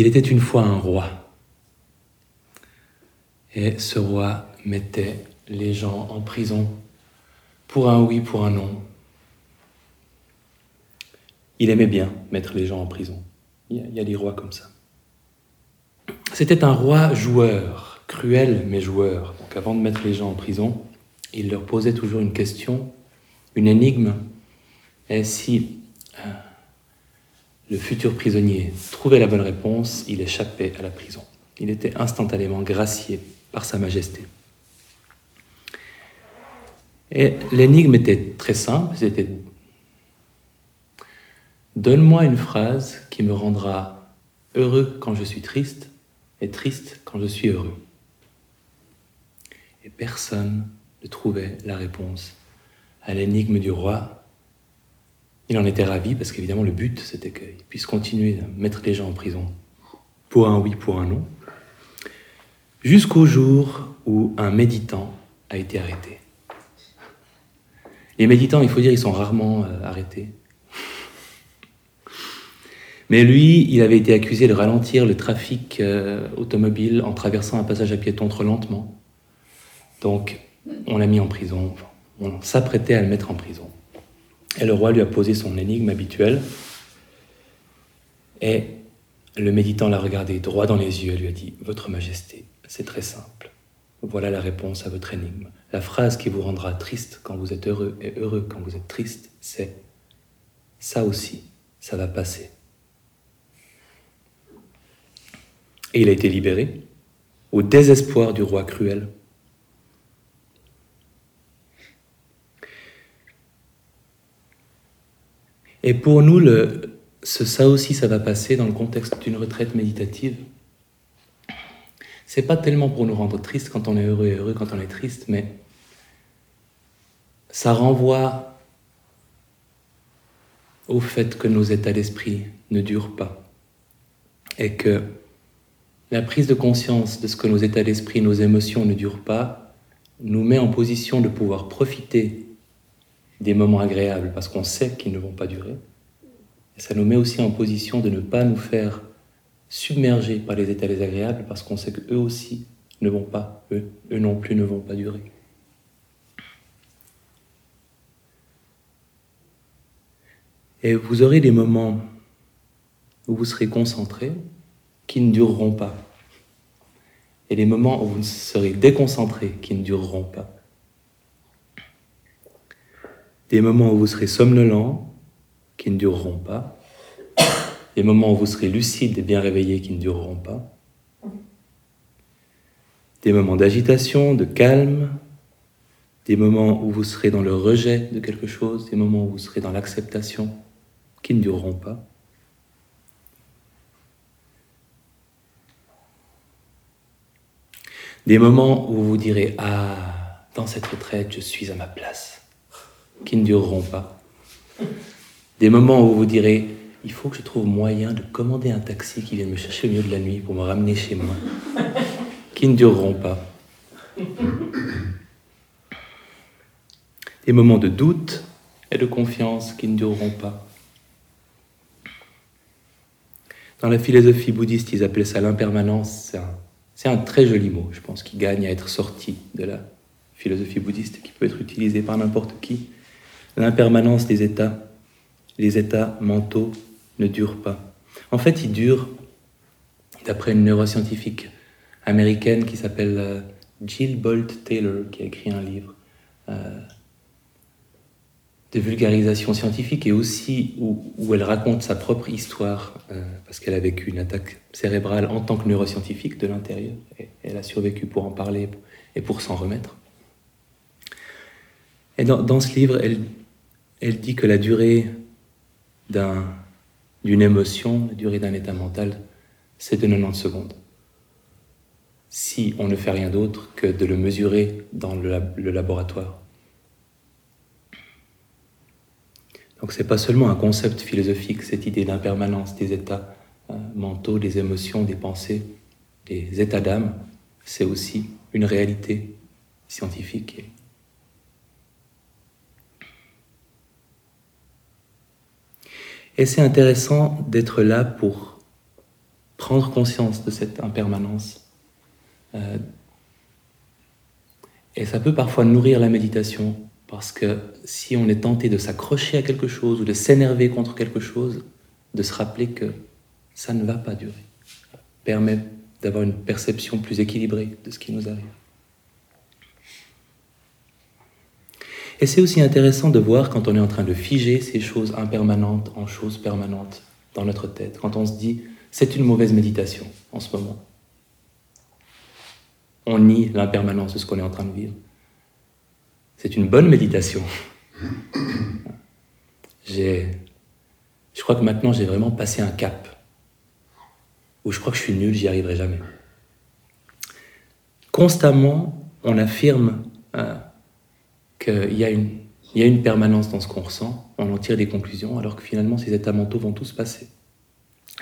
Il était une fois un roi. Et ce roi mettait les gens en prison pour un oui, pour un non. Il aimait bien mettre les gens en prison. Il y a des rois comme ça. C'était un roi joueur, cruel mais joueur. Donc avant de mettre les gens en prison, il leur posait toujours une question, une énigme. Et si euh, le futur prisonnier trouvait la bonne réponse, il échappait à la prison. Il était instantanément gracié par Sa Majesté. Et l'énigme était très simple, c'était Donne-moi une phrase qui me rendra heureux quand je suis triste et triste quand je suis heureux. Et personne ne trouvait la réponse à l'énigme du roi. Il en était ravi parce qu'évidemment le but c'était qu'il puisse continuer à mettre les gens en prison pour un oui, pour un non, jusqu'au jour où un méditant a été arrêté. Les méditants, il faut dire, ils sont rarement euh, arrêtés. Mais lui, il avait été accusé de ralentir le trafic euh, automobile en traversant un passage à piéton trop lentement. Donc, on l'a mis en prison. On s'apprêtait à le mettre en prison. Et le roi lui a posé son énigme habituelle. Et le méditant l'a regardé droit dans les yeux et lui a dit Votre Majesté, c'est très simple. Voilà la réponse à votre énigme. La phrase qui vous rendra triste quand vous êtes heureux et heureux quand vous êtes triste, c'est ça aussi, ça va passer. Et il a été libéré au désespoir du roi cruel. Et pour nous, ce ça aussi, ça va passer dans le contexte d'une retraite méditative. C'est pas tellement pour nous rendre tristes quand on est heureux et heureux quand on est triste, mais ça renvoie au fait que nos états d'esprit ne durent pas. Et que la prise de conscience de ce que nos états d'esprit, nos émotions ne durent pas, nous met en position de pouvoir profiter des moments agréables parce qu'on sait qu'ils ne vont pas durer. Ça nous met aussi en position de ne pas nous faire submergés par les états désagréables parce qu'on sait qu'eux aussi ne vont pas, eux, eux non plus ne vont pas durer. Et vous aurez des moments où vous serez concentrés qui ne dureront pas. Et des moments où vous serez déconcentrés qui ne dureront pas. Des moments où vous serez somnolent qui ne dureront pas. Des moments où vous serez lucide et bien réveillé qui ne dureront pas, des moments d'agitation, de calme, des moments où vous serez dans le rejet de quelque chose, des moments où vous serez dans l'acceptation qui ne dureront pas. Des moments où vous direz Ah, dans cette retraite, je suis à ma place, qui ne dureront pas. Des moments où vous direz il faut que je trouve moyen de commander un taxi qui vienne me chercher au milieu de la nuit pour me ramener chez moi, qui ne dureront pas. Des moments de doute et de confiance qui ne dureront pas. Dans la philosophie bouddhiste, ils appellent ça l'impermanence. C'est un, très joli mot, je pense, qui gagne à être sorti de la philosophie bouddhiste, qui peut être utilisé par n'importe qui. L'impermanence des états, les états mentaux ne dure pas. En fait, il dure, d'après une neuroscientifique américaine qui s'appelle euh, Jill Bolt Taylor, qui a écrit un livre euh, de vulgarisation scientifique et aussi où, elle raconte sa propre histoire, euh, parce qu'elle a vécu une attaque cérébrale en tant que neuroscientifique de l'intérieur, elle a survécu pour en parler et pour s'en remettre. Et dans ce livre, elle, elle dit que la durée d'un d'une émotion, la durée d'un état mental, c'est de 90 secondes. Si on ne fait rien d'autre que de le mesurer dans le, laboratoire. Donc c'est pas seulement un concept philosophique, cette idée d'impermanence des états euh, mentaux, des émotions, des pensées, des états d'âme, c'est aussi une réalité scientifique Et c'est intéressant d'être là pour prendre conscience de cette impermanence. Euh, et ça peut parfois nourrir la méditation, parce que si on est tenté de s'accrocher à quelque chose ou de s'énerver contre quelque chose, de se rappeler que ça ne va pas durer, permet d'avoir une perception plus équilibrée de ce qui nous arrive. Et c'est aussi intéressant de voir quand on est en train de figer ces choses impermanentes en choses permanentes dans notre tête, quand on se dit c'est une mauvaise méditation en ce moment. On nie l'impermanence de ce qu'on est en train de vivre. C'est une bonne méditation. J'ai, je crois que maintenant j'ai vraiment passé un cap où je crois que je suis nul, j'y arriverai jamais. Constamment, on affirme euh, qu'il y, a une, y a une permanence dans ce qu'on ressent, on en tire des conclusions, alors que finalement ces états mentaux vont tous passer,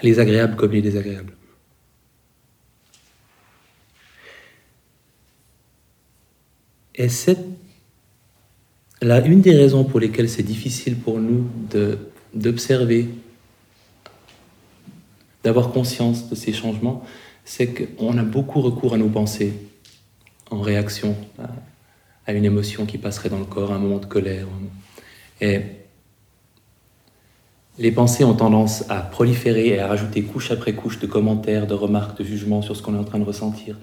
les agréables comme les désagréables. Et c'est là une des raisons pour lesquelles c'est difficile pour nous d'observer, d'avoir conscience de ces changements, c'est qu'on a beaucoup recours à nos pensées en réaction à, à une émotion qui passerait dans le corps, un moment de colère. Et les pensées ont tendance à proliférer et à rajouter couche après couche de commentaires, de remarques, de jugements sur ce qu'on est en train de ressentir.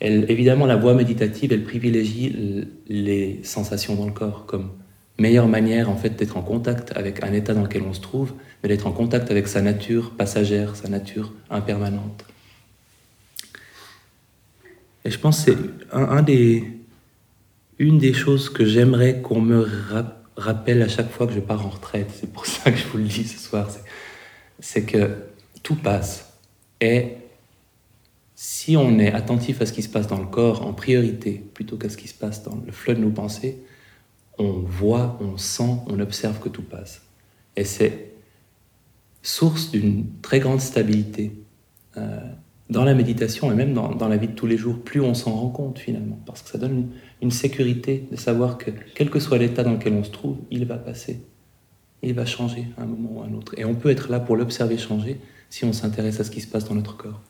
Elle, évidemment, la voie méditative, elle privilégie les sensations dans le corps comme meilleure manière en fait d'être en contact avec un état dans lequel on se trouve, mais d'être en contact avec sa nature passagère, sa nature impermanente. Et je pense que c'est un des, une des choses que j'aimerais qu'on me rappelle à chaque fois que je pars en retraite, c'est pour ça que je vous le dis ce soir, c'est que tout passe. Et si on est attentif à ce qui se passe dans le corps en priorité, plutôt qu'à ce qui se passe dans le flot de nos pensées, on voit, on sent, on observe que tout passe. Et c'est source d'une très grande stabilité. Euh, dans la méditation et même dans, la vie de tous les jours, plus on s'en rend compte finalement, parce que ça donne une, sécurité de savoir que quel que soit l'état dans lequel on se trouve, il va passer, il va changer à un moment ou à un autre. Et on peut être là pour l'observer changer si on s'intéresse à ce qui se passe dans notre corps.